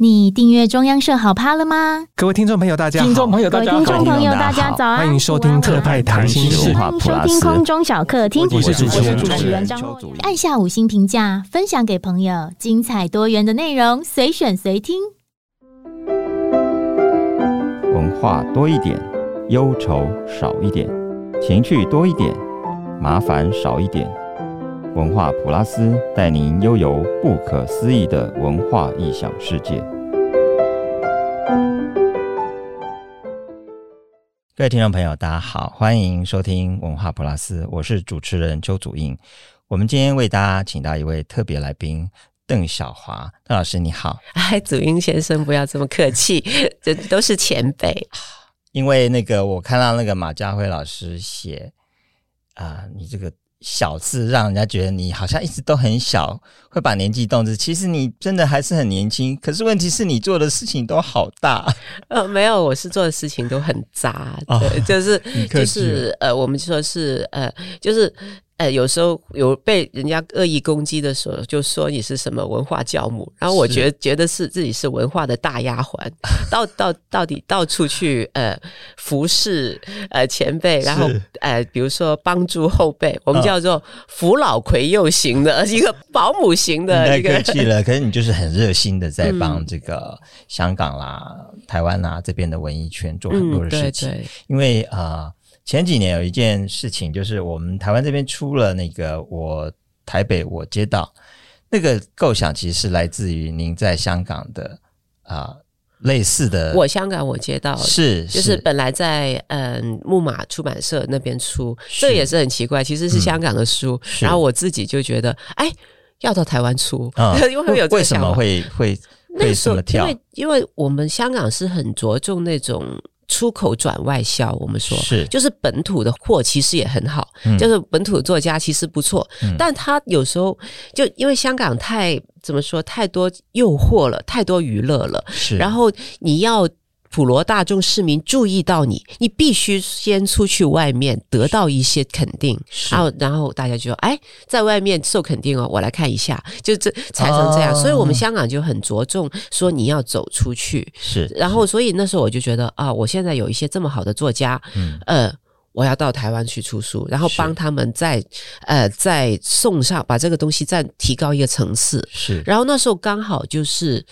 你订阅中央社好 POD 了吗？各位听众朋友，大家好！听众朋友，大家好！听众朋友，大家早安！欢迎收听特派谈心事，欢迎收听空中小客厅。我是主持人，主持人张若昀。按下五星评价，分享给朋友，精彩多元的内容，随选随听。文化多一点，忧愁少一点，情趣多一点，麻烦少一点。文化普拉斯带您悠游不可思议的文化异想世界。各位听众朋友，大家好，欢迎收听文化普拉斯，我是主持人邱祖英。我们今天为大家请到一位特别来宾邓小华，邓老师你好。哎，祖英先生不要这么客气，这都是前辈。因为那个我看到那个马家辉老师写啊、呃，你这个。小事让人家觉得你好像一直都很小，会把年纪动之。其实你真的还是很年轻，可是问题是你做的事情都好大。呃，没有，我是做的事情都很杂，哦、对，就是就是呃，我们说是呃，就是。呃，有时候有被人家恶意攻击的时候，就说你是什么文化教母，然后我觉得觉得是自己是文化的大丫鬟，到到到底到处去呃服侍呃前辈，然后呃比如说帮助后辈，我们叫做扶老携幼型的、哦、一个保姆型的一个。太客气了，可是你就是很热心的在帮这个香港啦、嗯、台湾啦这边的文艺圈做很多的事情，嗯、对。对因为啊。呃前几年有一件事情，就是我们台湾这边出了那个“我台北我街道”，那个构想其实是来自于您在香港的啊、呃、类似的“我香港我街道”是，就是本来在嗯木马出版社那边出，这也是很奇怪，其实是香港的书，嗯、然后我自己就觉得哎要到台湾出，嗯、因为有为什么会会会什么跳？因为因为我们香港是很着重那种。出口转外销，我们说是，就是本土的货其实也很好，嗯、就是本土作家其实不错，嗯、但他有时候就因为香港太怎么说，太多诱惑了，太多娱乐了，是，然后你要。普罗大众市民注意到你，你必须先出去外面得到一些肯定，然后然后大家就说：“哎，在外面受肯定哦，我来看一下。”就这才成这样。哦、所以，我们香港就很着重说你要走出去。是，然后所以那时候我就觉得啊，我现在有一些这么好的作家，嗯，呃，我要到台湾去出书，然后帮他们再呃再送上，把这个东西再提高一个层次。是，然后那时候刚好就是。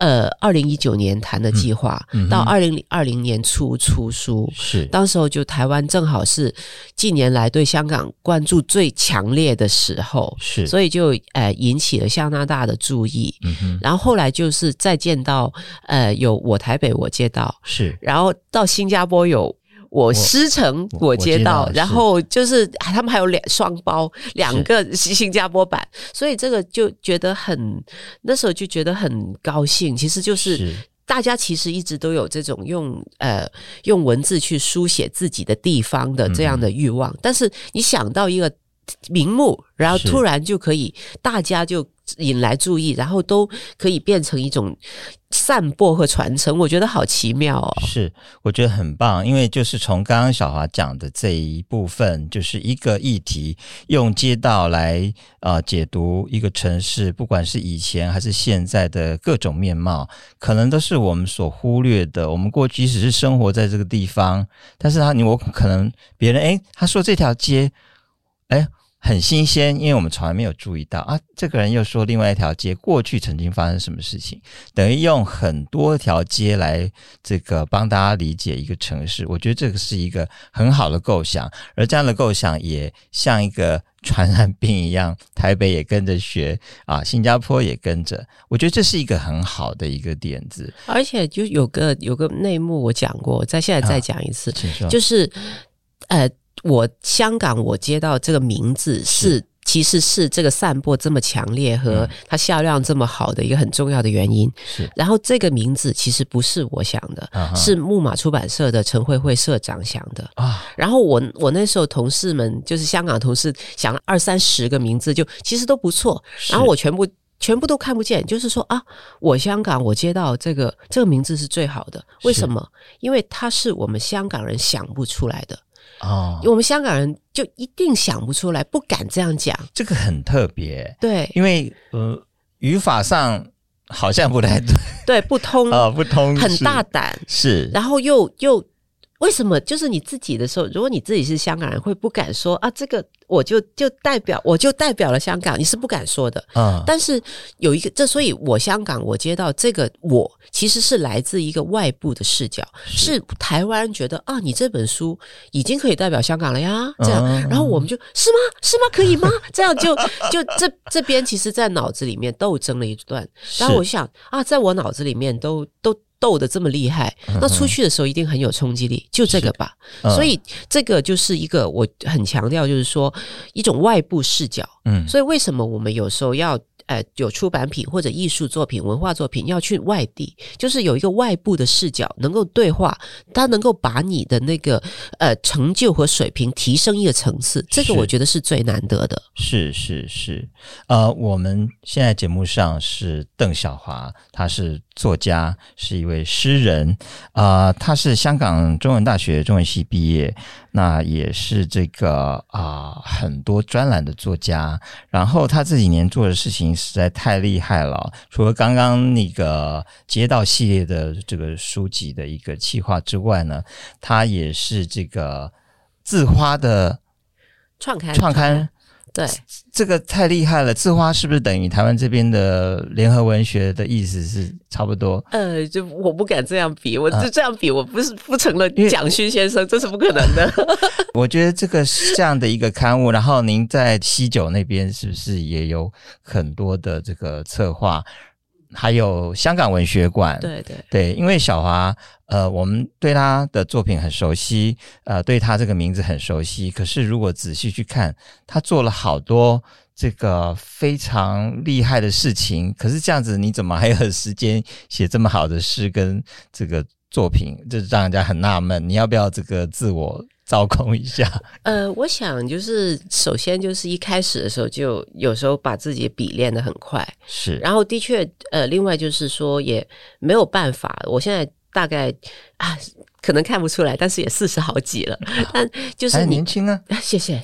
呃，二零一九年谈的计划，嗯嗯、到二零二零年初出书，是当时候就台湾正好是近年来对香港关注最强烈的时候，是所以就呃引起了加拿大的注意。嗯，然后后来就是再见到呃有我台北我街道，是然后到新加坡有。我师城我接到，然后就是他们还有两双包，两个新加坡版，所以这个就觉得很那时候就觉得很高兴。其实就是大家其实一直都有这种用呃用文字去书写自己的地方的这样的欲望，但是你想到一个名目，然后突然就可以大家就引来注意，然后都可以变成一种。散播和传承，我觉得好奇妙哦。是，我觉得很棒，因为就是从刚刚小华讲的这一部分，就是一个议题，用街道来啊、解读一个城市，不管是以前还是现在的各种面貌，可能都是我们所忽略的。我们过去只是生活在这个地方，但是他你我可能别人诶，他说这条街，诶。很新鲜，因为我们从来没有注意到啊。这个人又说另外一条街过去曾经发生什么事情，等于用很多条街来这个帮大家理解一个城市。我觉得这个是一个很好的构想，而这样的构想也像一个传染病一样，台北也跟着学啊，新加坡也跟着。我觉得这是一个很好的一个点子，而且就有个有个内幕，我讲过，在现在再讲一次，啊、就是呃。我香港我接到这个名字是，其实是这个散播这么强烈和它销量这么好的一个很重要的原因。是，然后这个名字其实不是我想的，是木马出版社的陈慧慧社长想的啊。然后我我那时候同事们就是香港同事想了二三十个名字，就其实都不错。然后我全部全部都看不见，就是说啊，我香港我接到这个这个名字是最好的。为什么？因为它是我们香港人想不出来的。哦，我们香港人就一定想不出来，不敢这样讲。这个很特别，对，因为呃，语法上好像不太对，对，不通。啊，不通，很大胆。是，然后又又。为什么？就是你自己的时候，如果你自己是香港人，会不敢说啊，这个我就就代表我就代表了香港，你是不敢说的啊。但是有一个，这所以我香港我接到这个，我其实是来自一个外部的视角，是，是台湾人觉得啊，你这本书已经可以代表香港了呀，这样，然后我们就是吗？是吗？可以吗？这样就就这这边其实，在脑子里面斗争了一段，然后我想啊，在我脑子里面都都。斗得这么厉害，那出去的时候一定很有冲击力，就这个吧。嗯、所以这个就是一个我很强调，就是说一种外部视角。嗯，所以为什么我们有时候要？呃，有出版品或者艺术作品、文化作品要去外地，就是有一个外部的视角，能够对话，它能够把你的那个呃成就和水平提升一个层次，这个我觉得是最难得的。是是是，呃，我们现在节目上是邓小华，他是作家，是一位诗人，啊、呃，他是香港中文大学中文系毕业。那也是这个啊、呃，很多专栏的作家。然后他这几年做的事情实在太厉害了。除了刚刚那个街道系列的这个书籍的一个企划之外呢，他也是这个字花的创刊创刊。对，这个太厉害了！字花是不是等于台湾这边的联合文学的意思是差不多？呃，就我不敢这样比，我就这样比，我不是不成了蒋勋先生，这是不可能的。我觉得这个是这样的一个刊物，然后您在西九那边是不是也有很多的这个策划？还有香港文学馆，对对对，因为小华，呃，我们对他的作品很熟悉，呃，对他这个名字很熟悉。可是如果仔细去看，他做了好多这个非常厉害的事情。可是这样子，你怎么还有时间写这么好的诗跟这个作品？这让人家很纳闷。你要不要这个自我？操控一下，呃，我想就是首先就是一开始的时候就有时候把自己的笔练得很快，是，然后的确，呃，另外就是说也没有办法，我现在大概啊可能看不出来，但是也四十好几了，但就是还年轻啊，谢谢。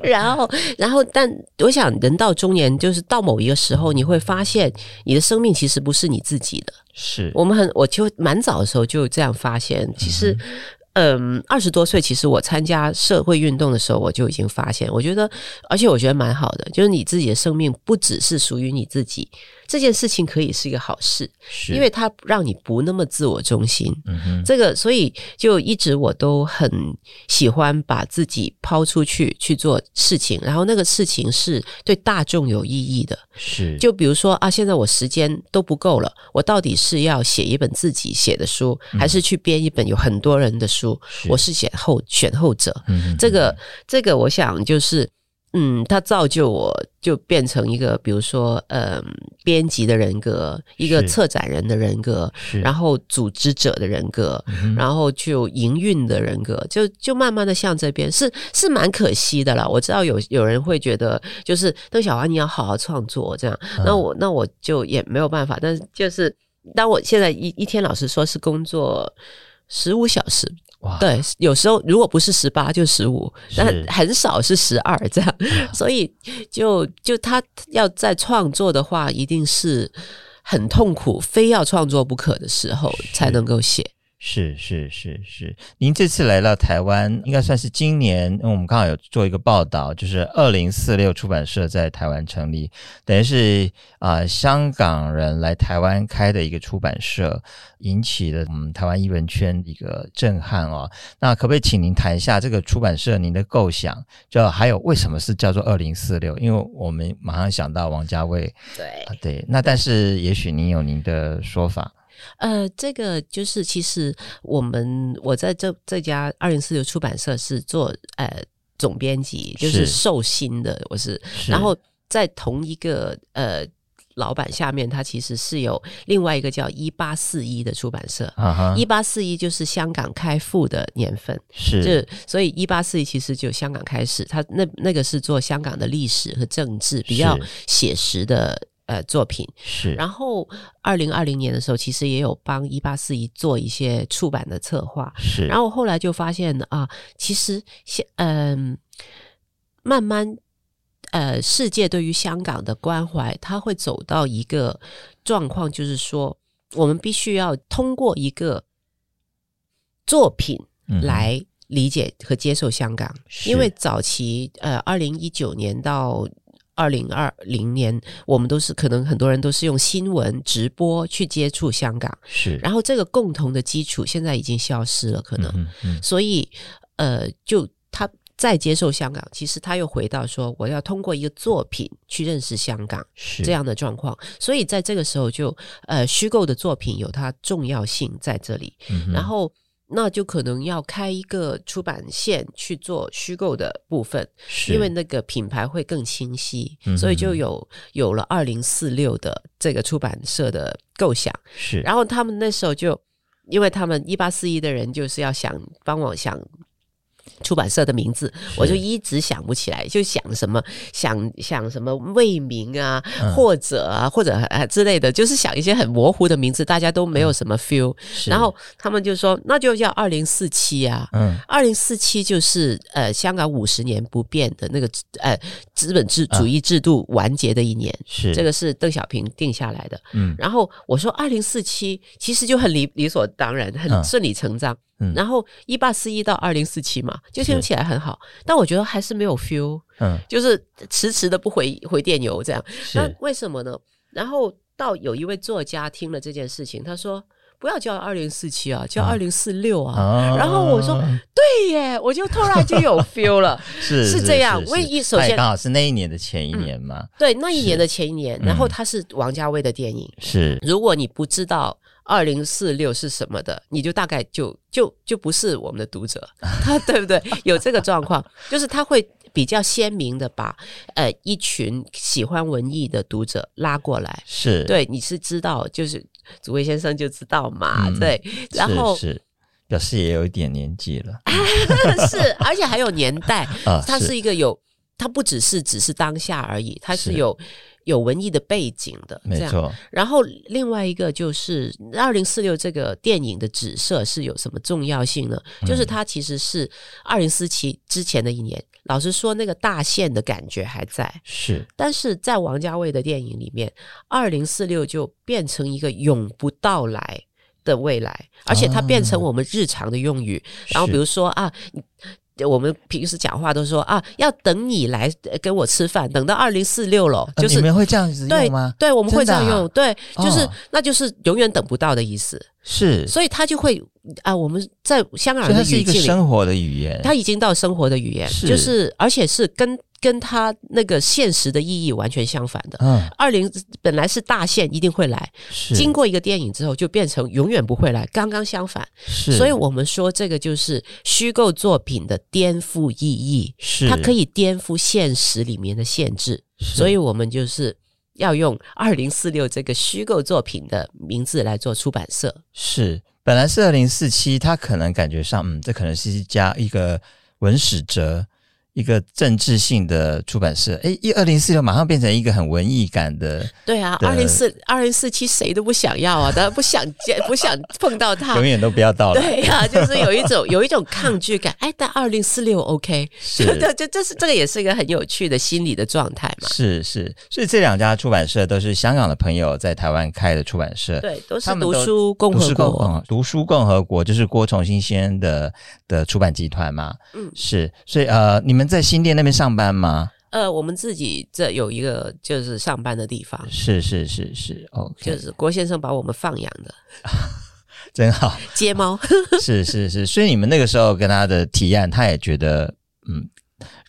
然后，然后，但我想人到中年，就是到某一个时候，你会发现你的生命其实不是你自己的，是。我们很，我就蛮早的时候就这样发现，其实。嗯，二十多岁，其实我参加社会运动的时候，我就已经发现，我觉得，而且我觉得蛮好的，就是你自己的生命不只是属于你自己。这件事情可以是一个好事，因为它让你不那么自我中心。嗯哼，这个所以就一直我都很喜欢把自己抛出去去做事情，然后那个事情是对大众有意义的。是，就比如说啊，现在我时间都不够了，我到底是要写一本自己写的书，还是去编一本有很多人的书？是我是选后选后者。嗯哼，这个这个，我想就是。嗯，他造就我就变成一个，比如说，呃，编辑的人格，一个策展人的人格，然后组织者的人格，嗯、然后就营运的人格，就就慢慢的向这边，是是蛮可惜的啦。我知道有有人会觉得，就是邓小华，你要好好创作这样，嗯、那我那我就也没有办法。但是就是当我现在一一天，老实说是工作十五小时。哇。对，有时候如果不是十八就十五，但很少是十二这样，所以就就他要在创作的话，一定是很痛苦，非要创作不可的时候才能够写。是是是是，您这次来到台湾，应该算是今年，因为我们刚好有做一个报道，就是二零四六出版社在台湾成立，等于是啊、呃、香港人来台湾开的一个出版社，引起了嗯台湾艺文圈一个震撼哦。那可不可以请您谈一下这个出版社您的构想，就还有为什么是叫做二零四六？因为我们马上想到王家卫，对、啊、对，那但是也许您有您的说法。呃，这个就是其实我们我在这这家二零四六出版社是做呃总编辑，就是受薪的，是我是，是然后在同一个呃老板下面，他其实是有另外一个叫一八四一的出版社，一八四一就是香港开埠的年份，是，就所以一八四一其实就香港开始，他那那个是做香港的历史和政治比较写实的。呃，作品。是，然后二零二零年的时候，其实也有帮一八四一做一些出版的策划，是。然后后来就发现啊，其实现嗯，慢慢呃，世界对于香港的关怀，它会走到一个状况，就是说，我们必须要通过一个作品来理解和接受香港，嗯、因为早期呃，二零一九年到二零二零年，我们都是可能很多人都是用新闻直播去接触香港，是，然后这个共同的基础现在已经消失了，可能，嗯嗯、所以呃，就他再接受香港，其实他又回到说，我要通过一个作品去认识香港，是。这样的状况，所以在这个时候就呃，虚构的作品有它重要性在这里，嗯、然后。那就可能要开一个出版线去做虚构的部分，因为那个品牌会更清晰，嗯、所以就有有了二零四六的这个出版社的构想。是，然后他们那时候就，因为他们一八四一的人就是要想帮我想。出版社的名字，我就一直想不起来，就想什么想想什么魏明啊，嗯、或者啊，或者啊之类的，就是想一些很模糊的名字，大家都没有什么 feel、嗯。然后他们就说，那就叫二零四七啊，嗯，二零四七就是呃香港五十年不变的那个呃资本制主义制度完结的一年，是、嗯、这个是邓小平定下来的。嗯，然后我说二零四七其实就很理理所当然，很顺理成章。嗯嗯、然后一八四一到二零四七嘛，就听起来很好，但我觉得还是没有 feel，嗯，就是迟迟的不回回电邮这样。那为什么呢？然后到有一位作家听了这件事情，他说不要叫二零四七啊，叫二零四六啊。啊然后我说对耶，我就突然就有 feel 了，是是这样。唯一首先刚好是那一年的前一年嘛，嗯、对，那一年的前一年。然后他是王家卫的电影，是如果你不知道。二零四六是什么的？你就大概就就就不是我们的读者，他 对不对？有这个状况，就是他会比较鲜明的把呃一群喜欢文艺的读者拉过来。是对，你是知道，就是祖威先生就知道嘛，嗯、对。然后是，是表示也有一点年纪了，是，而且还有年代啊，他是一个有，他不只是只是当下而已，他是有。有文艺的背景的，没错。然后另外一个就是二零四六这个电影的紫色是有什么重要性呢？嗯、就是它其实是二零四七之前的一年。老实说，那个大限的感觉还在，是。但是在王家卫的电影里面，二零四六就变成一个永不到来的未来，而且它变成我们日常的用语。哦、然后比如说啊。我们平时讲话都说啊，要等你来跟我吃饭，等到二零四六了，就是、呃、你们会这样子用吗？对，对，我们会这样用，啊、对，就是、哦、那就是永远等不到的意思。是，所以他就会啊，我们在香港人的语境里，它是一个生活的语言，他已经到生活的语言，是就是而且是跟。跟他那个现实的意义完全相反的。嗯，二零本来是大限一定会来，是经过一个电影之后就变成永远不会来，刚刚相反。是，所以我们说这个就是虚构作品的颠覆意义，是它可以颠覆现实里面的限制。所以我们就是要用二零四六这个虚构作品的名字来做出版社。是，本来是二零四七，他可能感觉上，嗯，这可能是一家一个文史哲。一个政治性的出版社，哎，一二零四六马上变成一个很文艺感的。对啊，二零四二零四七谁都不想要啊，当然不想见，不想碰到他，永远都不要到了。对呀、啊，就是有一种 有一种抗拒感。哎，但二零四六 OK，是的，就这是这个也是一个很有趣的心理的状态嘛。是是，所以这两家出版社都是香港的朋友在台湾开的出版社，对，都是读书共和国。读书共和国就是郭崇新先生的的出版集团嘛。嗯，是，所以呃，你们。在新店那边上班吗？呃，我们自己这有一个就是上班的地方，是是是是，OK，就是郭先生把我们放养的，真好，接猫，是是是，所以你们那个时候跟他的提案，他也觉得嗯，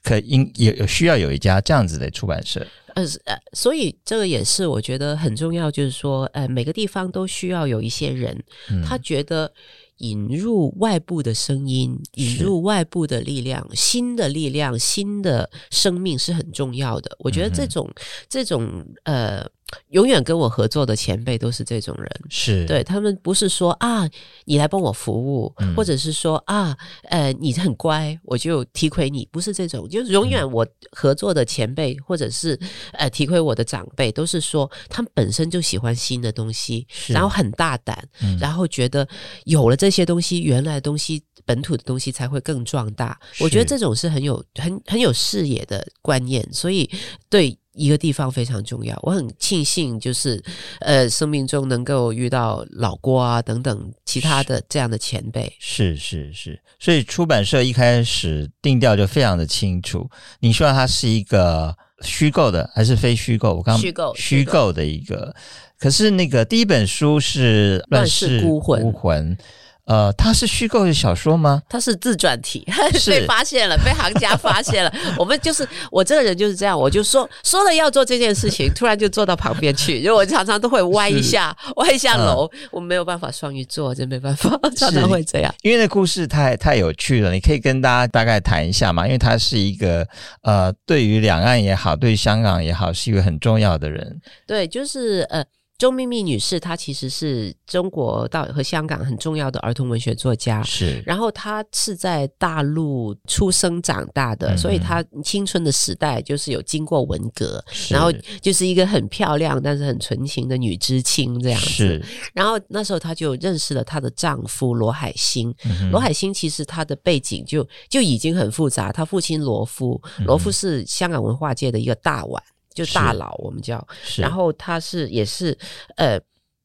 可应有有需要有一家这样子的出版社，呃呃，所以这个也是我觉得很重要，就是说，呃，每个地方都需要有一些人，嗯、他觉得。引入外部的声音，引入外部的力量，新的力量，新的生命是很重要的。我觉得这种、嗯、这种呃永远跟我合作的前辈都是这种人，是。对他们不是说啊，你来帮我服务，嗯、或者是说啊，呃，你很乖，我就提携你，不是这种，就是永远我合作的前辈、嗯、或者是呃提携我的长辈，都是说他们本身就喜欢新的东西，然后很大胆，嗯、然后觉得有了这些东西，原来的东西本土的东西才会更壮大。我觉得这种是很有很很有视野的观念，所以对。一个地方非常重要，我很庆幸，就是呃，生命中能够遇到老郭啊等等其他的这样的前辈。是是是，所以出版社一开始定调就非常的清楚。你希望它是一个虚构的还是非虚构？我刚刚虚构虚构的一个，可是那个第一本书是《乱世孤魂》。孤魂呃，它是虚构的小说吗？它是自传体，被发现了，被行家发现了。我们就是我这个人就是这样，我就说说了要做这件事情，突然就坐到旁边去。因为我常常都会歪一下，歪一下楼，嗯、我没有办法双鱼座，真没办法，常常会这样。因为那故事太太有趣了，你可以跟大家大概谈一下嘛？因为他是一个呃，对于两岸也好，对于香港也好，是一个很重要的人。对，就是呃。周秘密女士，她其实是中国到和香港很重要的儿童文学作家。是，然后她是在大陆出生长大的，嗯、所以她青春的时代就是有经过文革，然后就是一个很漂亮但是很纯情的女知青这样子。是，然后那时候她就认识了她的丈夫罗海星。嗯、罗海星其实他的背景就就已经很复杂，他父亲罗夫，罗夫是香港文化界的一个大腕。就大佬，我们叫，然后他是也是呃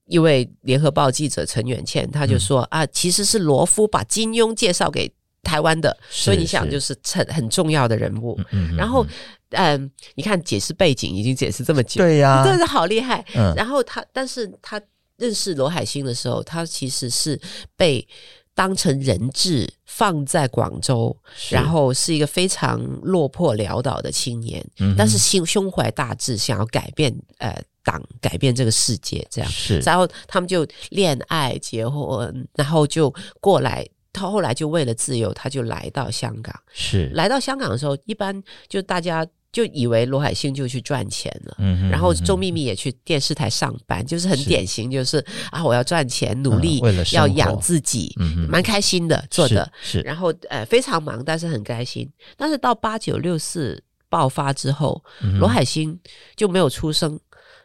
一位联合报记者陈远倩，他就说、嗯、啊，其实是罗夫把金庸介绍给台湾的，所以你想就是很很重要的人物。嗯、然后嗯、呃，你看解释背景已经解释这么久，对呀、啊，真的是好厉害。嗯、然后他，但是他认识罗海星的时候，他其实是被。当成人质放在广州，然后是一个非常落魄潦倒的青年，嗯、但是心胸怀大志，想要改变呃党，改变这个世界，这样。是，然后他们就恋爱结婚，然后就过来。他后来就为了自由，他就来到香港。是，来到香港的时候，一般就大家。就以为罗海星就去赚钱了，嗯、哼然后周秘密也去电视台上班，就是很典型，就是，啊，我要赚钱，努力要养自己，嗯、蛮开心的做的，是，是。然后呃非常忙，但是很开心。但是到八九六四爆发之后，嗯、罗海星就没有出声。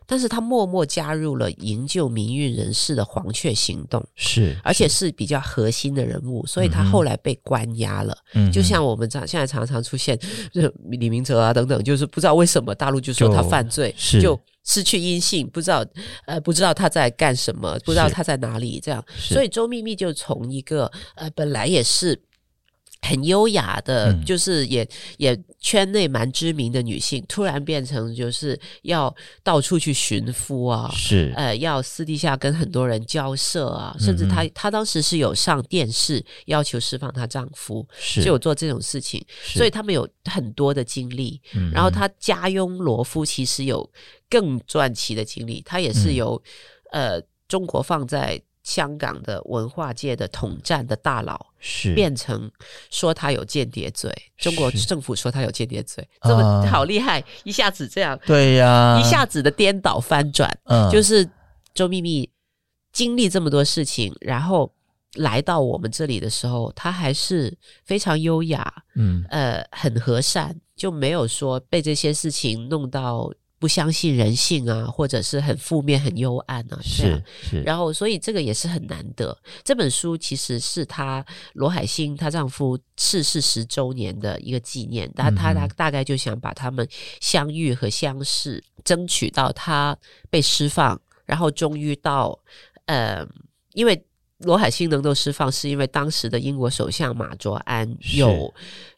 但是他默默加入了营救民运人士的黄雀行动，是，而且是比较核心的人物，所以他后来被关押了。嗯，就像我们常现在常常出现，就李明哲啊等等，就是不知道为什么大陆就说他犯罪，就失去音信，不知道呃不知道他在干什么，不知道他在哪里，这样，所以周秘密就从一个呃本来也是。很优雅的，嗯、就是也也圈内蛮知名的女性，突然变成就是要到处去寻夫啊，是。呃，要私底下跟很多人交涉啊，甚至她她当时是有上电视要求释放她丈夫，是。就有做这种事情，所以他们有很多的经历。嗯、然后她家佣罗夫其实有更传奇的经历，他也是由、嗯、呃中国放在。香港的文化界的统战的大佬，是。变成说他有间谍罪，中国政府说他有间谍罪，这么好厉害，一下子这样，对呀、啊，一下子的颠倒翻转，嗯，就是周秘密经历这么多事情，然后来到我们这里的时候，他还是非常优雅，嗯，呃，很和善，就没有说被这些事情弄到。不相信人性啊，或者是很负面、很幽暗啊，是是。然后，所以这个也是很难得。这本书其实是她罗海星她丈夫逝世十周年的一个纪念，但她大大概就想把他们相遇和相识，争取到他被释放，然后终于到呃，因为罗海星能够释放，是因为当时的英国首相马卓安有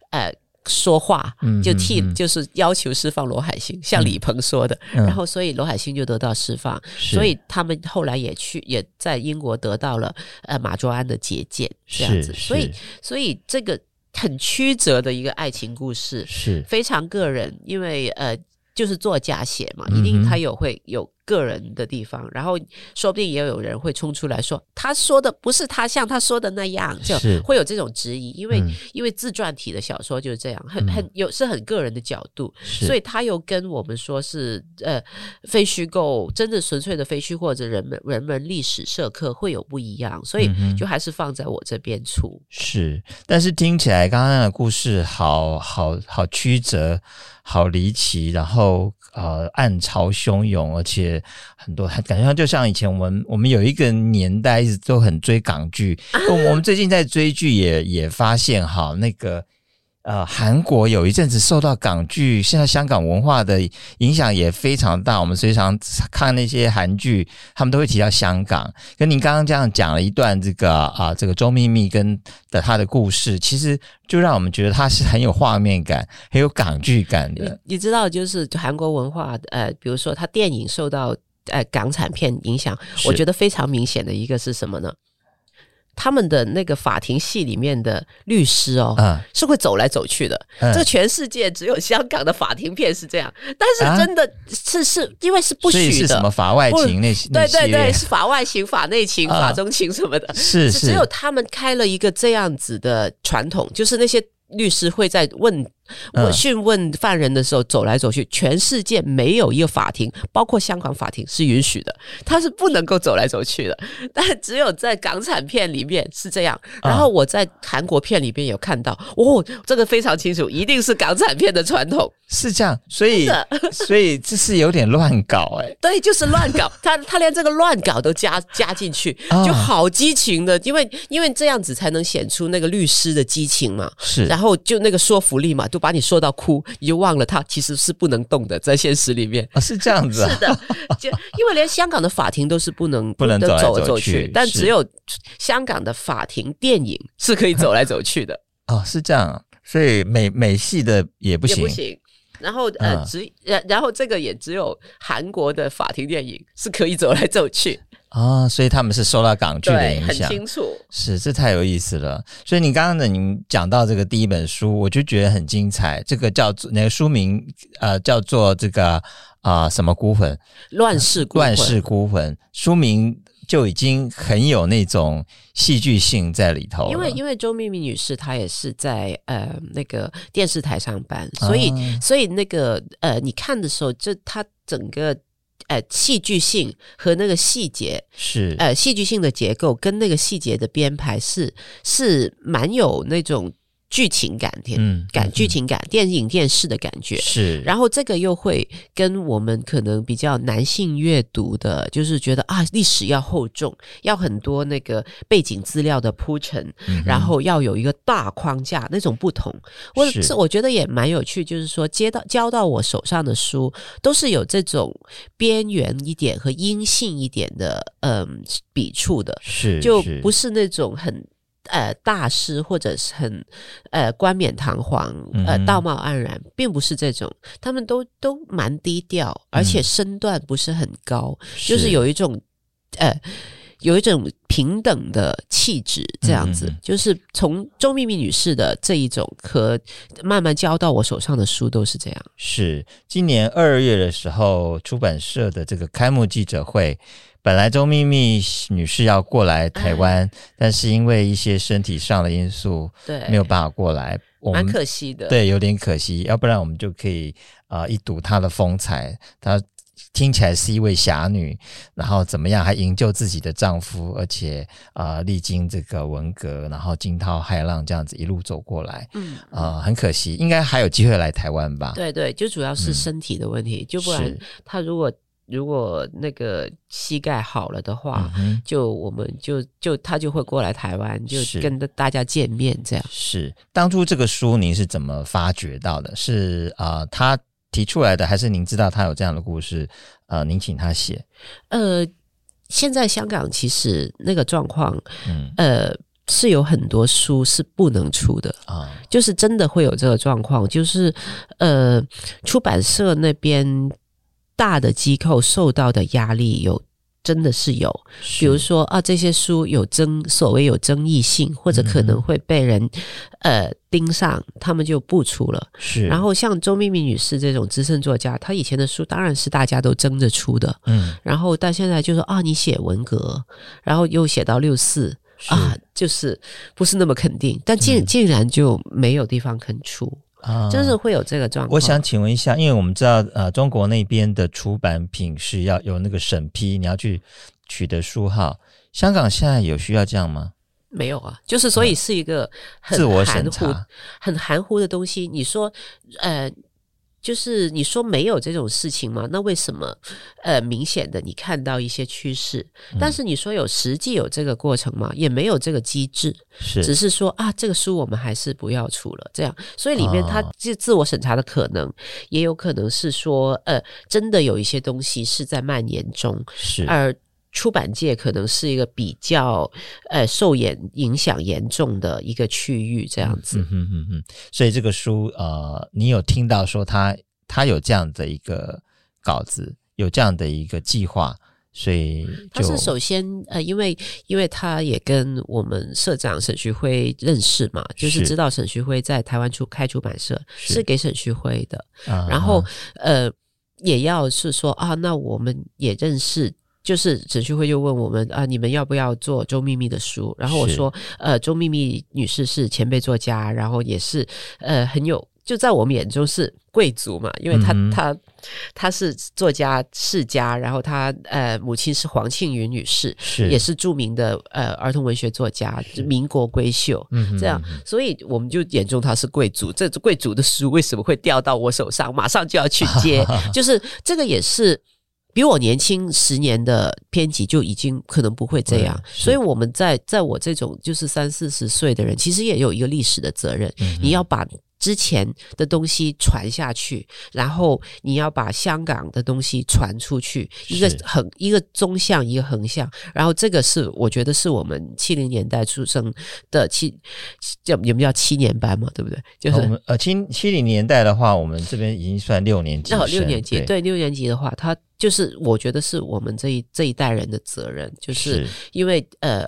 呃。说话就替就是要求释放罗海星，嗯、像李鹏说的，嗯、然后所以罗海星就得到释放，所以他们后来也去也在英国得到了呃马卓安的结见，这样子，所以所以这个很曲折的一个爱情故事是。非常个人，因为呃就是作家写嘛，一定他有会有。个人的地方，然后说不定也有人会冲出来说，他说的不是他像他说的那样，就会有这种质疑，因为、嗯、因为自传体的小说就是这样，很很有是很个人的角度，所以他又跟我们说是呃非虚构，真的纯粹的非虚构或者人们人们历史社科会有不一样，所以就还是放在我这边出。是，但是听起来刚刚那个故事好好好曲折，好离奇，然后。呃，暗潮汹涌，而且很多，感觉就像以前我们我们有一个年代一直都很追港剧，啊、我们最近在追剧也也发现哈那个。呃，韩国有一阵子受到港剧，现在香港文化的影响也非常大。我们经常看那些韩剧，他们都会提到香港。跟您刚刚这样讲了一段这个啊，这个周秘密跟的他的故事，其实就让我们觉得他是很有画面感、很有港剧感的。你，你知道，就是韩国文化，呃，比如说他电影受到呃港产片影响，我觉得非常明显的一个是什么呢？他们的那个法庭戏里面的律师哦，嗯、是会走来走去的。嗯、这全世界只有香港的法庭片是这样，但是真的是、啊、是因为是不许的。是什么法外情那些？对对对，是法外情、法内情、啊、法中情什么的。是是，只有他们开了一个这样子的传统，就是那些律师会在问。我讯问犯人的时候，走来走去，全世界没有一个法庭，包括香港法庭是允许的，他是不能够走来走去的。但只有在港产片里面是这样。然后我在韩国片里边有看到，哦，这个非常清楚，一定是港产片的传统是这样。所以，所以这是有点乱搞哎。对，就是乱搞。他他连这个乱搞都加加进去，就好激情的，因为因为这样子才能显出那个律师的激情嘛。是，然后就那个说服力嘛。就把你说到哭，你就忘了他其实是不能动的，在现实里面啊，是这样子，啊，是的，就因为连香港的法庭都是不能 不能走来走去，走去但只有香港的法庭电影是可以走来走去的。哦，是这样，所以美美系的也不行，也不行。然后呃，只然然后这个也只有韩国的法庭电影是可以走来走去。啊、哦，所以他们是受到港剧的影响，很清楚。是，这太有意思了。所以你刚刚呢，你讲到这个第一本书，我就觉得很精彩。这个叫做那个书名，呃，叫做这个啊、呃、什么孤魂？乱世孤魂。乱世孤魂。书名就已经很有那种戏剧性在里头。因为因为周秘密女士她也是在呃那个电视台上班，所以、啊、所以那个呃你看的时候，就她整个。呃，戏剧性和那个细节是呃，戏剧性的结构跟那个细节的编排是是蛮有那种。剧情感，嗯，感剧情感，电影电视的感觉是。然后这个又会跟我们可能比较男性阅读的，就是觉得啊，历史要厚重，要很多那个背景资料的铺陈，嗯、然后要有一个大框架那种不同。我是我觉得也蛮有趣，就是说接到交到我手上的书，都是有这种边缘一点和阴性一点的嗯笔触的，是就不是那种很。呃，大师或者是很呃冠冕堂皇，呃道貌岸然，并不是这种，他们都都蛮低调，而且身段不是很高，嗯、就是有一种呃有一种平等的气质，这样子，嗯、就是从周秘密女士的这一种和慢慢交到我手上的书都是这样。是今年二月的时候，出版社的这个开幕记者会。本来周秘密女士要过来台湾，嗯、但是因为一些身体上的因素，对，没有办法过来，蛮可惜的。对，有点可惜。要不然我们就可以啊、呃，一睹她的风采。她听起来是一位侠女，然后怎么样还营救自己的丈夫，而且啊、呃，历经这个文革，然后惊涛骇浪这样子一路走过来。嗯啊、呃，很可惜，应该还有机会来台湾吧？对对，就主要是身体的问题，嗯、就不然她如果。如果那个膝盖好了的话，嗯、就我们就就他就会过来台湾，就跟大家见面这样。是当初这个书您是怎么发掘到的？是啊、呃，他提出来的，还是您知道他有这样的故事？呃，您请他写。呃，现在香港其实那个状况，嗯，呃，是有很多书是不能出的啊，就是真的会有这个状况，就是呃，出版社那边。大的机构受到的压力有真的是有，比如说啊，这些书有争所谓有争议性，或者可能会被人、嗯、呃盯上，他们就不出了。是，然后像周秘密女士这种资深作家，她以前的书当然是大家都争着出的，嗯，然后到现在就说啊，你写文革，然后又写到六四啊，就是不是那么肯定，但竟竟然就没有地方肯出。嗯啊，就是会有这个状况。我想请问一下，因为我们知道，呃，中国那边的出版品是要有那个审批，你要去取得书号。香港现在有需要这样吗？没有啊，就是所以是一个很自我审查、很含糊的东西。你说，呃。就是你说没有这种事情吗？那为什么呃明显的你看到一些趋势，但是你说有实际有这个过程吗？也没有这个机制，是只是说啊这个书我们还是不要出了这样，所以里面它自自我审查的可能，也有可能是说呃真的有一些东西是在蔓延中，是而。出版界可能是一个比较呃受影影响严重的一个区域，这样子。嗯嗯嗯嗯。所以这个书呃，你有听到说他他有这样的一个稿子，有这样的一个计划，所以他是首先呃，因为因为他也跟我们社长沈旭辉认识嘛，就是知道沈旭辉在台湾出开出版社是，是给沈旭辉的，啊、然后呃也要是说啊，那我们也认识。就是沈旭辉就问我们啊，你们要不要做周秘密的书？然后我说，呃，周秘密女士是前辈作家，然后也是呃很有，就在我们眼中是贵族嘛，因为她她她是作家世家，然后她呃母亲是黄庆云女士，是也是著名的呃儿童文学作家，民国闺秀，嗯这样，所以我们就眼中她是贵族。这贵族的书为什么会掉到我手上？马上就要去接，就是这个也是。比我年轻十年的编辑就已经可能不会这样，所以我们在在我这种就是三四十岁的人，其实也有一个历史的责任，你要把。之前的东西传下去，然后你要把香港的东西传出去，一个横一个纵向，一个横向，然后这个是我觉得是我们七零年代出生的七叫有没有叫七年班嘛？对不对？就是我们呃七七零年代的话，我们这边已经算六年级。那六年级对，对六年级的话，他就是我觉得是我们这一这一代人的责任，就是因为呃。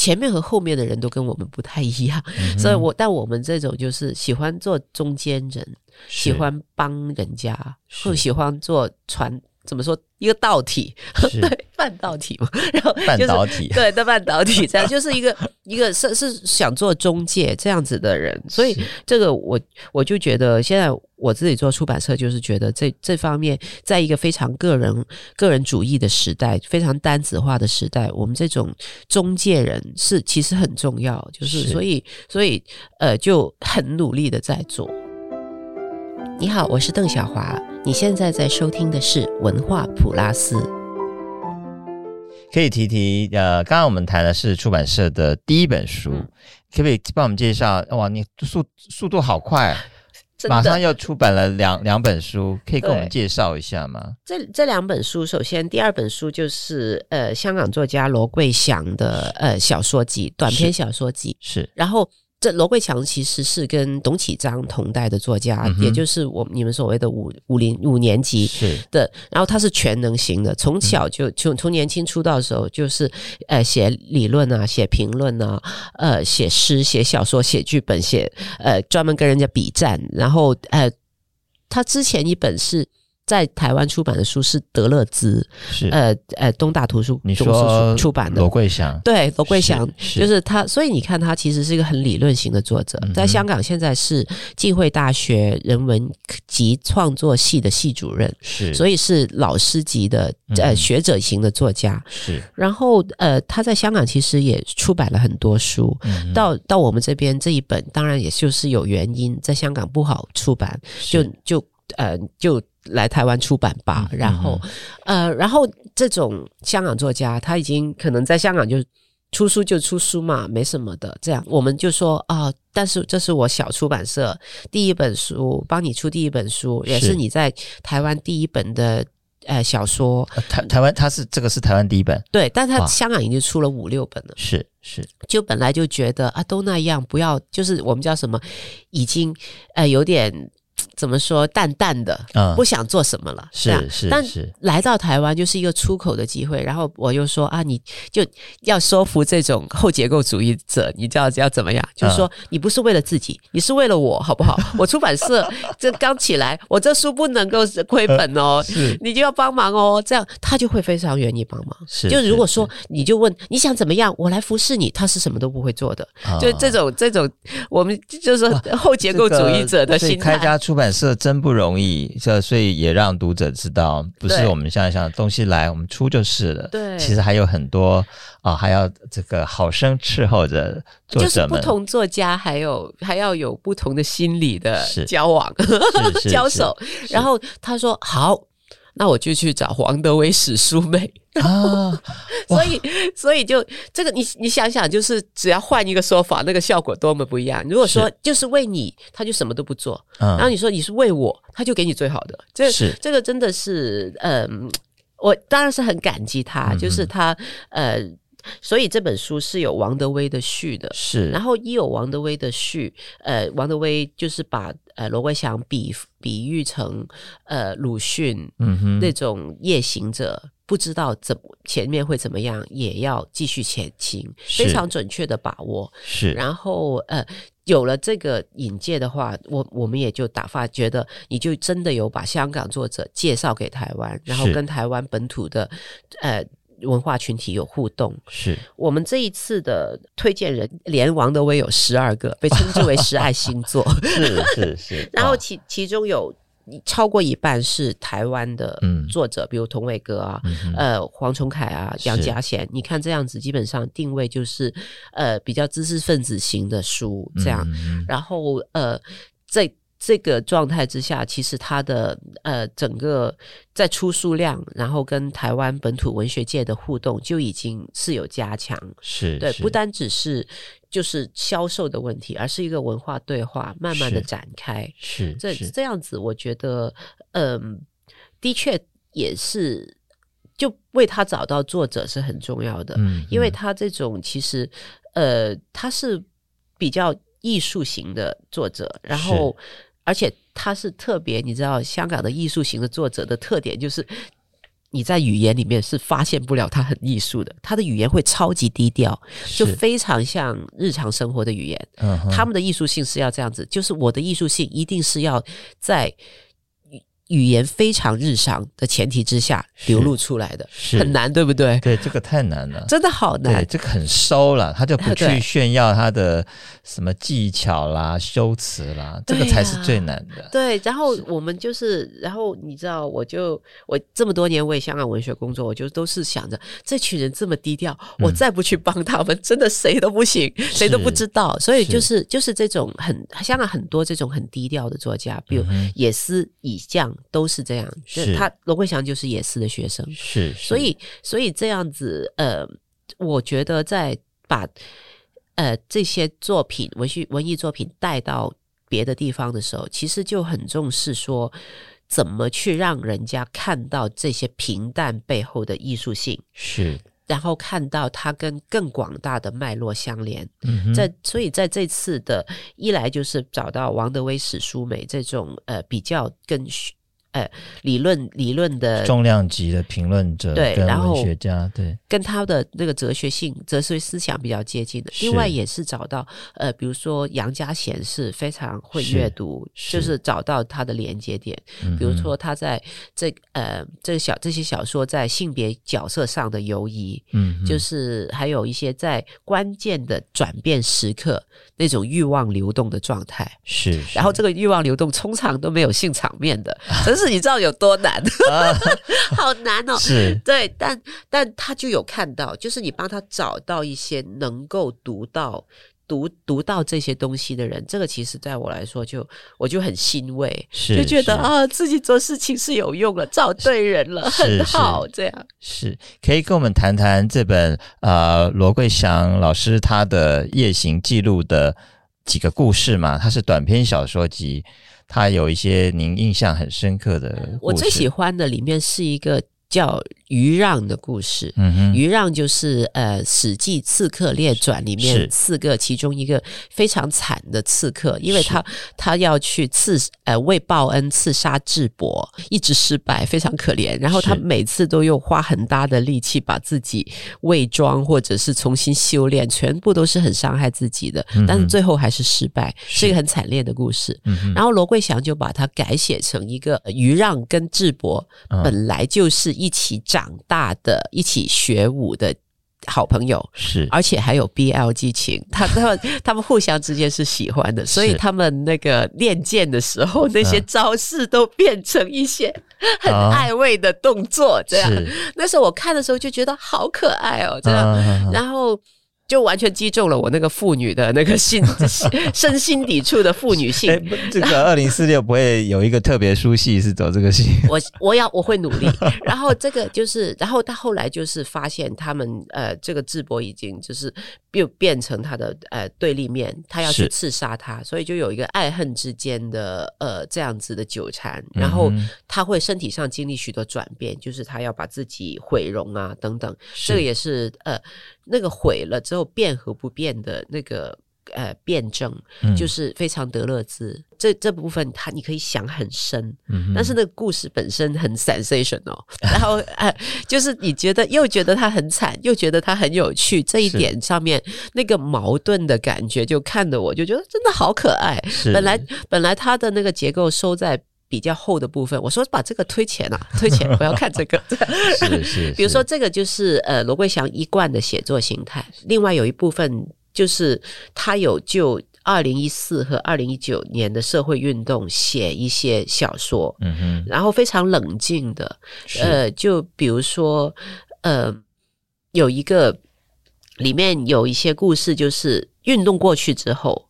前面和后面的人都跟我们不太一样，嗯、所以我但我们这种就是喜欢做中间人，喜欢帮人家，或喜欢做传，怎么说？一个道体，对，半导体嘛，然后、就是、半导体，对，的半导体，这样 就是一个一个是是想做中介这样子的人，所以这个我我就觉得现在我自己做出版社，就是觉得这这方面，在一个非常个人个人主义的时代，非常单子化的时代，我们这种中介人是其实很重要，就是所以所以呃就很努力的在做。你好，我是邓小华。你现在在收听的是文化普拉斯。可以提提呃，刚刚我们谈的是出版社的第一本书，嗯、可不可以帮我们介绍？哇，你速速度好快，马上要出版了两两本书，可以跟我们介绍一下吗？这这两本书，首先第二本书就是呃，香港作家罗桂祥的呃小说集，短篇小说集是，是，然后。这罗桂强其实是跟董启章同代的作家，嗯、也就是我你们所谓的五五零五年级的。然后他是全能型的，从小就从从年轻出道的时候就是呃写理论啊，写评论啊，呃写诗、写小说、写剧本、写呃专门跟人家比战。然后呃，他之前一本是。在台湾出版的书是德勒兹，是。呃呃东大图书你说出版的。罗桂祥，对罗桂祥就是他，所以你看他其实是一个很理论型的作者，在香港现在是浸会大学人文及创作系的系主任，是。所以是老师级的呃学者型的作家，是。然后呃他在香港其实也出版了很多书，到到我们这边这一本当然也就是有原因，在香港不好出版，就就呃就。来台湾出版吧，嗯、然后、嗯，呃，然后这种香港作家，他已经可能在香港就出书就出书嘛，没什么的。这样，我们就说啊、呃，但是这是我小出版社第一本书，帮你出第一本书，也是你在台湾第一本的呃小说。台台湾，他是这个是台湾第一本，对，但他香港已经出了五六本了。是是，就本来就觉得啊，都那样，不要，就是我们叫什么，已经呃有点。怎么说淡淡的，嗯，不想做什么了，是是是。但来到台湾就是一个出口的机会，然后我又说啊，你就要说服这种后结构主义者，你知道要怎么样？就是说你不是为了自己，你是为了我，好不好？我出版社这刚起来，我这书不能够亏本哦，你就要帮忙哦，这样他就会非常愿意帮忙。是，就如果说你就问你想怎么样，我来服侍你，他是什么都不会做的。就这种这种，我们就是说后结构主义者的心态。开家出版社真不容易，这所以也让读者知道，不是我们想想东西来我们出就是了。对，其实还有很多啊，还要这个好生伺候着作者们。就是不同作家还有还要有不同的心理的交往 交手。然后他说好。那我就去找黄德威史书妹啊，所以所以就这个你你想想，就是只要换一个说法，那个效果多么不一样。如果说就是为你，他就什么都不做；然后你说你是为我，他就给你最好的。这是这个真的是，嗯，我当然是很感激他，就是他呃。所以这本书是有王德威的序的，是。然后一有王德威的序，呃，王德威就是把呃罗贵祥比比喻成呃鲁迅，嗯哼，那种夜行者，不知道怎么前面会怎么样，也要继续前行，非常准确的把握。是。然后呃，有了这个引介的话，我我们也就打发觉得，你就真的有把香港作者介绍给台湾，然后跟台湾本土的呃。文化群体有互动，是我们这一次的推荐人，连王德威有十二个，被称之为十爱星座，是 是是。然后其其中有超过一半是台湾的作者，嗯、比如童伟哥啊，嗯、呃，黄崇凯啊，杨家贤。你看这样子，基本上定位就是呃比较知识分子型的书这样。嗯、然后呃在。这个状态之下，其实它的呃整个在出书量，然后跟台湾本土文学界的互动就已经是有加强，是对，不单只是就是销售的问题，而是一个文化对话慢慢的展开，是这这样子，我觉得嗯、呃，的确也是就为他找到作者是很重要的，嗯，因为他这种其实呃他是比较艺术型的作者，然后。而且他是特别，你知道，香港的艺术型的作者的特点就是，你在语言里面是发现不了他很艺术的，他的语言会超级低调，就非常像日常生活的语言。他们的艺术性是要这样子，就是我的艺术性一定是要在。语言非常日常的前提之下流露出来的，很难，对不对？对，这个太难了，真的好难。这个很收了，他就不去炫耀他的什么技巧啦、修辞啦，这个才是最难的。对，然后我们就是，然后你知道，我就我这么多年为香港文学工作，我就都是想着，这群人这么低调，我再不去帮他们，真的谁都不行，谁都不知道。所以就是就是这种很香港很多这种很低调的作家，比如也是以将。都是这样，是他罗桂祥就是野思的学生，是，所以所以这样子，呃，我觉得在把呃这些作品文学文艺作品带到别的地方的时候，其实就很重视说怎么去让人家看到这些平淡背后的艺术性，是，然后看到它跟更广大的脉络相连。嗯哼，在所以在这次的一来就是找到王德威史书美这种呃比较跟。呃，理论理论的重量级的评论者，对，然后文学家，对，跟他的那个哲学性、哲学思想比较接近的。另外，也是找到呃，比如说杨家贤是非常会阅读，就是找到他的连接点。比如说他在这呃这个小这些小说在性别角色上的游移，嗯，就是还有一些在关键的转变时刻那种欲望流动的状态。是，然后这个欲望流动通常都没有性场面的，是你知道有多难，啊、好难哦。是对，但但他就有看到，就是你帮他找到一些能够读到、读读到这些东西的人，这个其实在我来说就，就我就很欣慰，是就觉得啊，自己做事情是有用了，找对人了，很好。这样是可以跟我们谈谈这本呃罗桂祥老师他的夜行记录的几个故事吗？他是短篇小说集。他有一些您印象很深刻的，我最喜欢的里面是一个叫余让的故事。嗯哼，余让就是呃《史记刺客列传》里面四个其中一个非常惨的刺客，因为他他要去刺呃为报恩刺杀智伯，一直失败，非常可怜。然后他每次都用花很大的力气把自己伪装或者是重新修炼，全部都是很伤害自己的，但是最后还是失败，是。一个很惨烈的故事。然后罗桂祥就把它改写成一个于让跟智伯本来就是一起长大的、一起学舞的。好朋友是，而且还有 BL 激情，他他们 他们互相之间是喜欢的，所以他们那个练剑的时候，那些招式都变成一些很暧昧的动作，这样。那时候我看的时候就觉得好可爱哦，这样，然后。就完全击中了我那个妇女的那个心 身心抵触的妇女性。欸、这个二零四六不会有一个特别书系是走这个系？我我要我会努力。然后这个就是，然后他后来就是发现他们呃，这个智博已经就是变变成他的呃对立面，他要去刺杀他，所以就有一个爱恨之间的呃这样子的纠缠。然后他会身体上经历许多转变，就是他要把自己毁容啊等等，这个也是呃。那个毁了之后变和不变的那个呃辩证，就是非常德勒兹。嗯、这这部分他你可以想很深，嗯、但是那个故事本身很 sensational，然后呃就是你觉得又觉得他很惨，又觉得他很有趣，这一点上面那个矛盾的感觉，就看得我就觉得真的好可爱。本来本来他的那个结构收在。比较厚的部分，我说把这个推前啊，推前，不要看这个。是 是，是比如说这个就是呃罗桂祥一贯的写作形态。另外有一部分就是他有就二零一四和二零一九年的社会运动写一些小说，嗯哼，然后非常冷静的，呃，就比如说呃有一个里面有一些故事，就是运动过去之后，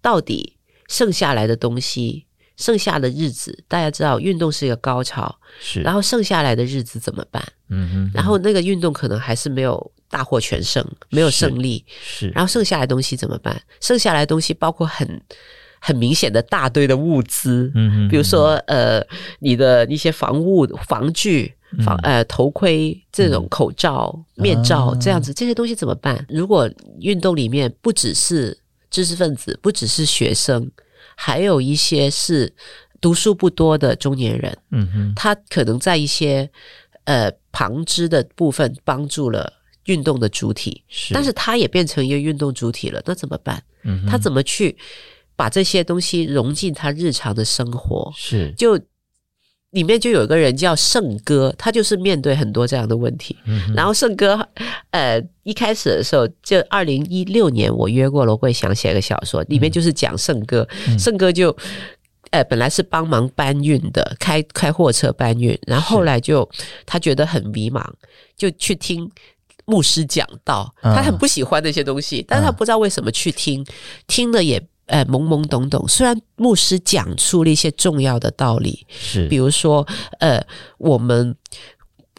到底剩下来的东西。剩下的日子，大家知道运动是一个高潮，是，然后剩下来的日子怎么办？嗯哼，然后那个运动可能还是没有大获全胜，没有胜利，是，是然后剩下来的东西怎么办？剩下来的东西包括很很明显的大堆的物资，嗯比如说呃，你的一些防物、防具、防呃头盔这种口罩、嗯、面罩这样子，这些东西怎么办？如果运动里面不只是知识分子，不只是学生。还有一些是读书不多的中年人，嗯哼，他可能在一些呃旁支的部分帮助了运动的主体，是，但是他也变成一个运动主体了，那怎么办？嗯，他怎么去把这些东西融进他日常的生活？是，就。里面就有一个人叫圣哥，他就是面对很多这样的问题。嗯、然后圣哥，呃，一开始的时候，就二零一六年，我约过罗桂祥写个小说，里面就是讲圣哥。嗯、圣哥就，呃，本来是帮忙搬运的，开开货车搬运，然后后来就他觉得很迷茫，就去听牧师讲道。嗯、他很不喜欢那些东西，但是他不知道为什么去听，嗯、听了也。呃，懵懵懂懂。虽然牧师讲出了一些重要的道理，是，比如说，呃，我们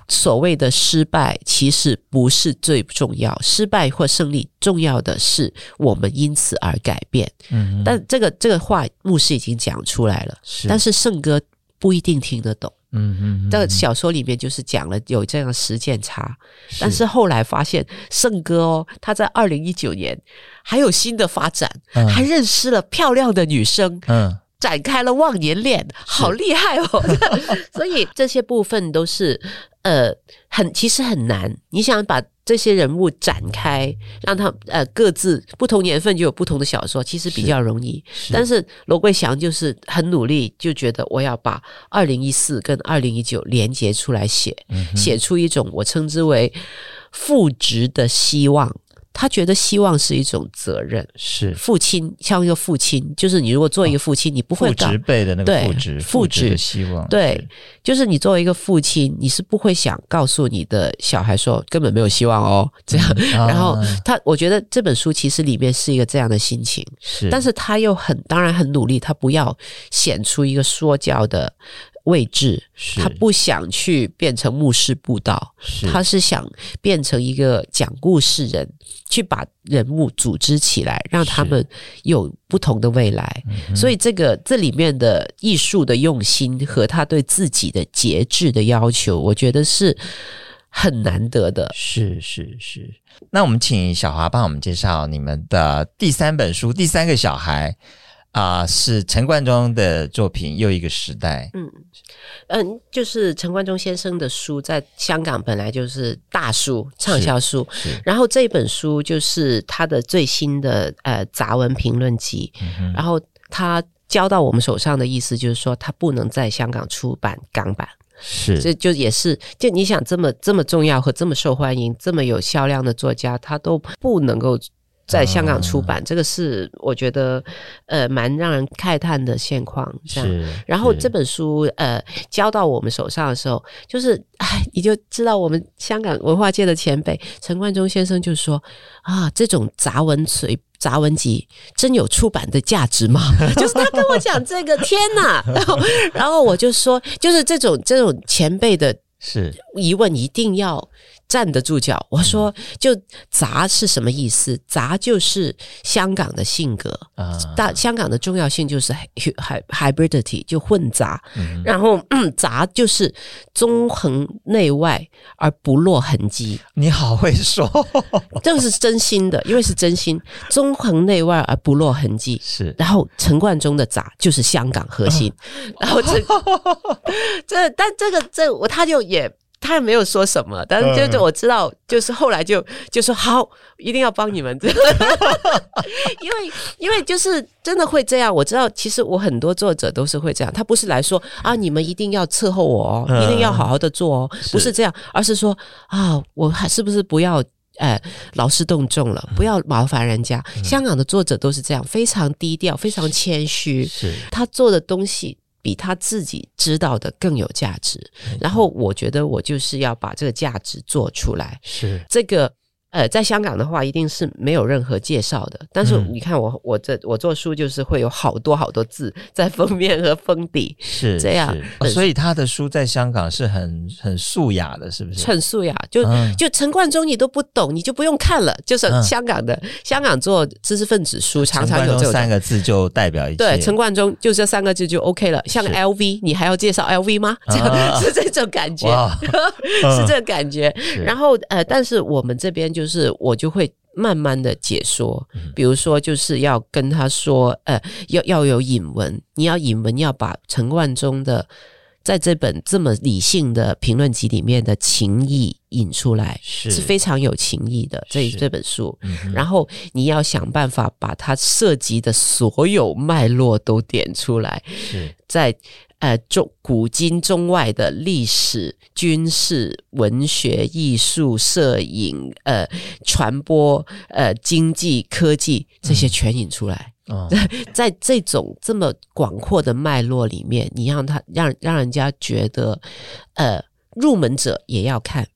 所谓的失败其实不是最重要，失败或胜利重要的是我们因此而改变。嗯哼，但这个这个话牧师已经讲出来了，是，但是圣哥不一定听得懂。嗯嗯，这小说里面就是讲了有这样的实践差，但是后来发现圣哥哦，他在二零一九年还有新的发展，嗯、还认识了漂亮的女生，嗯，展开了忘年恋，好厉害哦！所以这些部分都是呃很其实很难，你想把。这些人物展开，让他呃各自不同年份就有不同的小说，其实比较容易。是是但是罗桂祥就是很努力，就觉得我要把二零一四跟二零一九连接出来写，嗯、写出一种我称之为复职的希望。他觉得希望是一种责任，是父亲像一个父亲，就是你如果做一个父亲，哦、你不会父职辈的那个父职，父职的希望，对，就是你作为一个父亲，你是不会想告诉你的小孩说根本没有希望哦，这样。嗯、然后他，我觉得这本书其实里面是一个这样的心情，是，但是他又很当然很努力，他不要显出一个说教的。位置，他不想去变成牧师布道，是他是想变成一个讲故事人，去把人物组织起来，让他们有不同的未来。是所以，这个这里面的艺术的用心和他对自己的节制的要求，我觉得是很难得的。是是是。那我们请小华帮我们介绍你们的第三本书《第三个小孩》。啊、呃，是陈冠中的作品《又一个时代》。嗯嗯，就是陈冠中先生的书，在香港本来就是大书、畅销书。然后这本书就是他的最新的呃杂文评论集。嗯、然后他交到我们手上的意思就是说，他不能在香港出版港版。是，这就也是，就你想这么这么重要和这么受欢迎、这么有销量的作家，他都不能够。在香港出版，嗯、这个是我觉得呃蛮让人慨叹的现况。这样，然后这本书呃交到我们手上的时候，就是哎，你就知道我们香港文化界的前辈陈冠中先生就说啊，这种杂文随杂文集真有出版的价值吗？就是他跟我讲这个，天哪！然后然后我就说，就是这种这种前辈的是疑问一定要。站得住脚。我说，就杂是什么意思？杂就是香港的性格啊。大香港的重要性就是 hybridity，就混杂。嗯、然后、嗯、杂就是纵横内外而不落痕迹。你好会说，这个是真心的，因为是真心。纵横内外而不落痕迹是。然后陈冠中的杂就是香港核心。嗯、然后 这这但这个这我他就也。他也没有说什么，但是就我知道，就是后来就就说好，一定要帮你们，因为因为就是真的会这样。我知道，其实我很多作者都是会这样，他不是来说啊，你们一定要伺候我哦，一定要好好的做哦，不是这样，而是说啊，我还是不是不要呃劳师动众了，不要麻烦人家。香港的作者都是这样，非常低调，非常谦虚，是他做的东西。比他自己知道的更有价值，然后我觉得我就是要把这个价值做出来，是。这个。呃，在香港的话，一定是没有任何介绍的。但是你看我，我我这我做书就是会有好多好多字在封面和封底，是这样。哦，所以他的书在香港是很很素雅的，是不是？很素雅，就、嗯、就陈冠中你都不懂，你就不用看了。就是香港的、嗯、香港做知识分子书，常常有这三个字就代表一切。对，陈冠中就这三个字就 OK 了。像 LV，你还要介绍 LV 吗？这样、啊、是这种感觉，是这个感觉。然后呃，但是我们这边就。就是我就会慢慢的解说，比如说就是要跟他说，呃，要要有引文，你要引文要把陈冠中的在这本这么理性的评论集里面的情谊引出来，是，是非常有情谊的这这本书，然后你要想办法把它涉及的所有脉络都点出来，在。呃，中古今中外的历史、军事、文学、艺术、摄影、呃，传播、呃，经济、科技这些全引出来。嗯，在这种这么广阔的脉络里面，你让他让让人家觉得，呃，入门者也要看，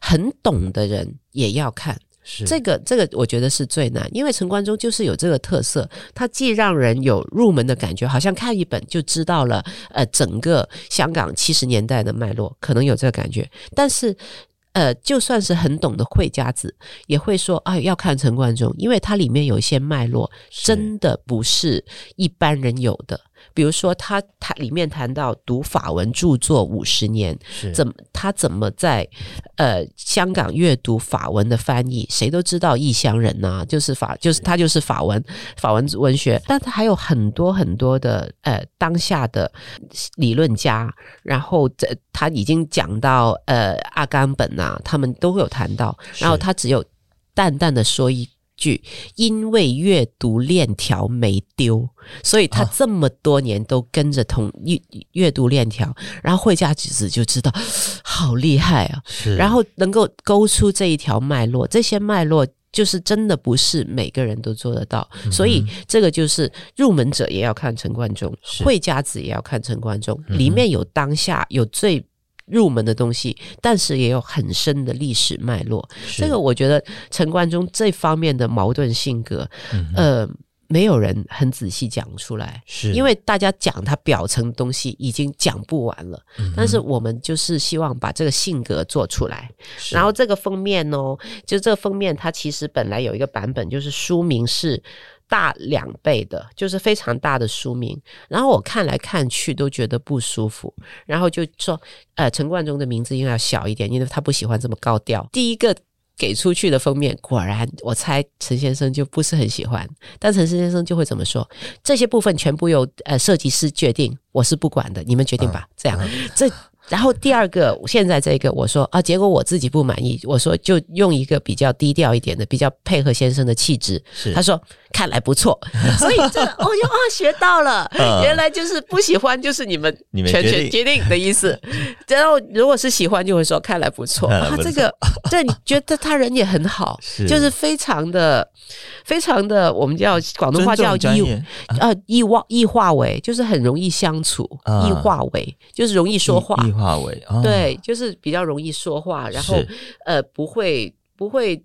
很懂的人也要看。是。这个这个，我觉得是最难，因为陈冠中就是有这个特色，他既让人有入门的感觉，好像看一本就知道了，呃，整个香港七十年代的脉络，可能有这个感觉，但是，呃，就算是很懂的会家子，也会说啊，要看陈冠中，因为它里面有一些脉络，真的不是一般人有的。比如说他，他他里面谈到读法文著作五十年，怎么他怎么在呃香港阅读法文的翻译？谁都知道异乡人呐、啊，就是法，就是他就是法文法文文学，但他还有很多很多的呃当下的理论家，然后这他已经讲到呃阿甘本啊，他们都会有谈到，然后他只有淡淡的说一。句，因为阅读链条没丢，所以他这么多年都跟着同阅阅读链条，然后会家子就知道好厉害啊！是，然后能够勾出这一条脉络，这些脉络就是真的不是每个人都做得到，嗯、所以这个就是入门者也要看陈冠中，会家子也要看陈冠中，里面有当下有最。入门的东西，但是也有很深的历史脉络。这个我觉得陈冠中这方面的矛盾性格，嗯、呃，没有人很仔细讲出来，是因为大家讲他表层的东西已经讲不完了。嗯、但是我们就是希望把这个性格做出来。然后这个封面哦，就这个封面，它其实本来有一个版本，就是书名是。大两倍的，就是非常大的书名。然后我看来看去都觉得不舒服，然后就说，呃，陈冠中的名字应该要小一点，因为他不喜欢这么高调。第一个给出去的封面，果然我猜陈先生就不是很喜欢，但陈先生就会怎么说？这些部分全部由呃设计师决定，我是不管的，你们决定吧。这样，这。然后第二个，现在这个我说啊，结果我自己不满意，我说就用一个比较低调一点的，比较配合先生的气质。是，他说看来不错，所以这我哟啊学到了，嗯、原来就是不喜欢就是你们全权决定。的意思。然后如果是喜欢，就会说 看来不错。啊，这个对你觉得他人也很好，就是非常的非常的，我们叫广东话叫易呃易化易化为，就是很容易相处，易化为就是容易说话。易化为、哦、对，就是比较容易说话，然后呃不会不会就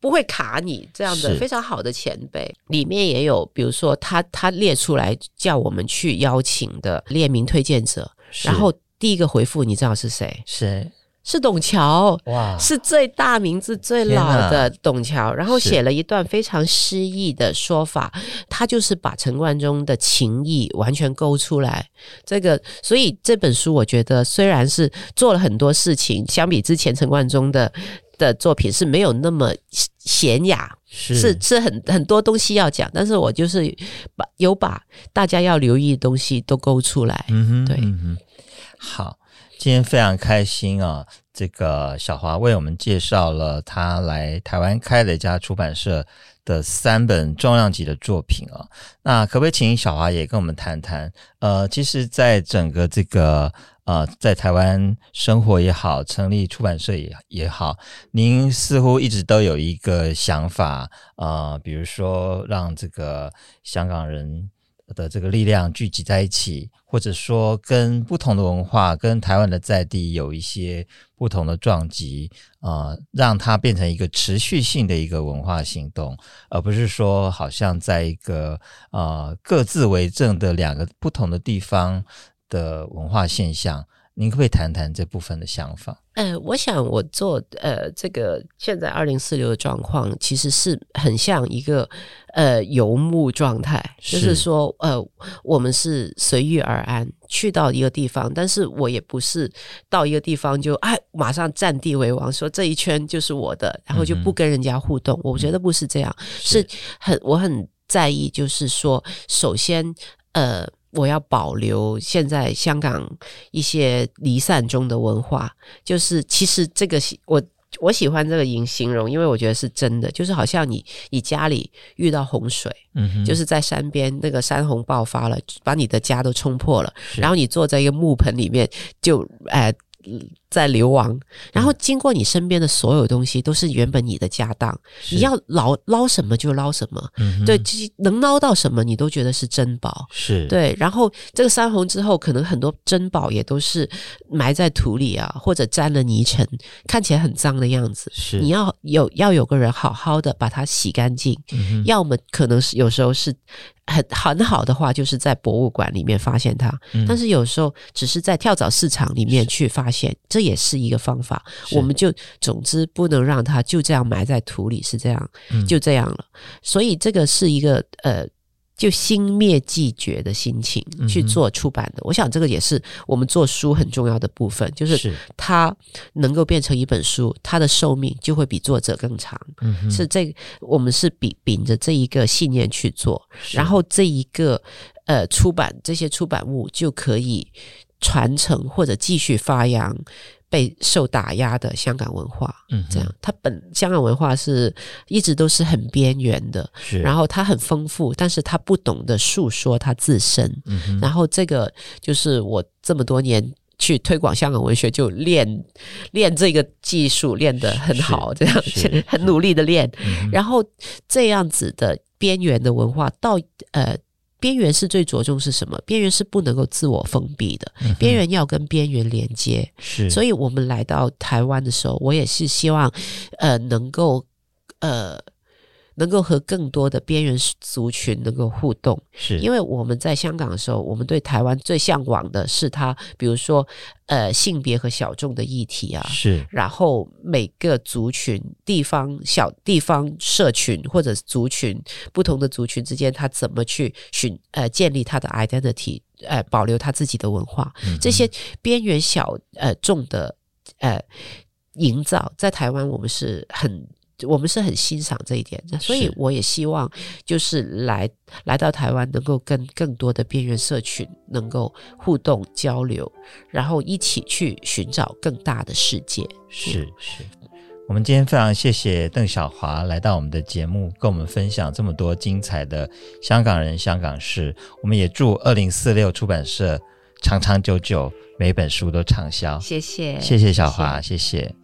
不会卡你这样的非常好的前辈，里面也有比如说他他列出来叫我们去邀请的列名推荐者，然后第一个回复你知道是谁？谁？是董桥，哇，是最大名字最老的董桥，然后写了一段非常诗意的说法，他就是把陈冠中的情谊完全勾出来。这个，所以这本书我觉得虽然是做了很多事情，相比之前陈冠中的的作品是没有那么娴雅，是是，是很很多东西要讲，但是我就是把有把大家要留意的东西都勾出来。嗯哼，对，嗯哼，好。今天非常开心啊！这个小华为我们介绍了他来台湾开了一家出版社的三本重量级的作品啊。那可不可以请小华也跟我们谈谈？呃，其实，在整个这个呃，在台湾生活也好，成立出版社也也好，您似乎一直都有一个想法啊，比如说让这个香港人。的这个力量聚集在一起，或者说跟不同的文化、跟台湾的在地有一些不同的撞击，啊、让它变成一个持续性的一个文化行动，而不是说好像在一个啊、各自为政的两个不同的地方的文化现象。您可不可以谈谈这部分的想法？呃，我想我做呃这个现在二零四六的状况，其实是很像一个呃游牧状态，是就是说呃我们是随遇而安，去到一个地方，但是我也不是到一个地方就哎马上占地为王，说这一圈就是我的，然后就不跟人家互动。嗯、我觉得不是这样，是，是很我很在意，就是说首先呃。我要保留现在香港一些离散中的文化，就是其实这个我我喜欢这个形形容，因为我觉得是真的，就是好像你你家里遇到洪水，嗯，就是在山边那个山洪爆发了，把你的家都冲破了，然后你坐在一个木盆里面就哎。呃在流亡，然后经过你身边的所有东西都是原本你的家当，你要捞捞什么就捞什么，嗯、对，能捞到什么你都觉得是珍宝，是。对。然后这个山洪之后，可能很多珍宝也都是埋在土里啊，或者沾了泥尘，看起来很脏的样子。是，你要有要有个人好好的把它洗干净，嗯、要么可能是有时候是。很很好的话，就是在博物馆里面发现它，嗯，但是有时候只是在跳蚤市场里面去发现，这也是一个方法。我们就总之不能让它就这样埋在土里，是这样，嗯，就这样了。所以这个是一个呃。就心灭即绝的心情去做出版的，嗯，我想这个也是我们做书很重要的部分，就是它能够变成一本书，它的寿命就会比作者更长。嗯，是这个，我们是秉秉着这一个信念去做，然后这一个呃出版这些出版物就可以传承或者继续发扬。被受打压的香港文化，嗯，这样，它本香港文化是一直都是很边缘的，是，然后它很丰富，但是它不懂得诉说它自身，嗯，然后这个就是我这么多年去推广香港文学，就练练这个技术练得很好，这样很努力的练，然后这样子的边缘的文化到呃。边缘是最着重是什么？边缘是不能够自我封闭的，嗯、边缘要跟边缘连接。是，所以我们来到台湾的时候，我也是希望，呃，能够，呃，能够和更多的边缘族群能够互动，是。因为我们在香港的时候，我们对台湾最向往的是它，比如说呃性别和小众的议题啊，是，然后每个族群、地方小地方社群或者族群不同的族群之间，他怎么去寻呃建立他的 identity，呃保留他自己的文化，这些边缘小呃众的呃营造，在台湾我们是很。我们是很欣赏这一点的，所以我也希望就是来来到台湾，能够跟更多的边缘社群能够互动交流，然后一起去寻找更大的世界。是是，我们今天非常谢谢邓小华来到我们的节目，跟我们分享这么多精彩的香港人、香港事。我们也祝二零四六出版社长长久久，每本书都畅销。谢谢，谢谢小华，谢谢。谢谢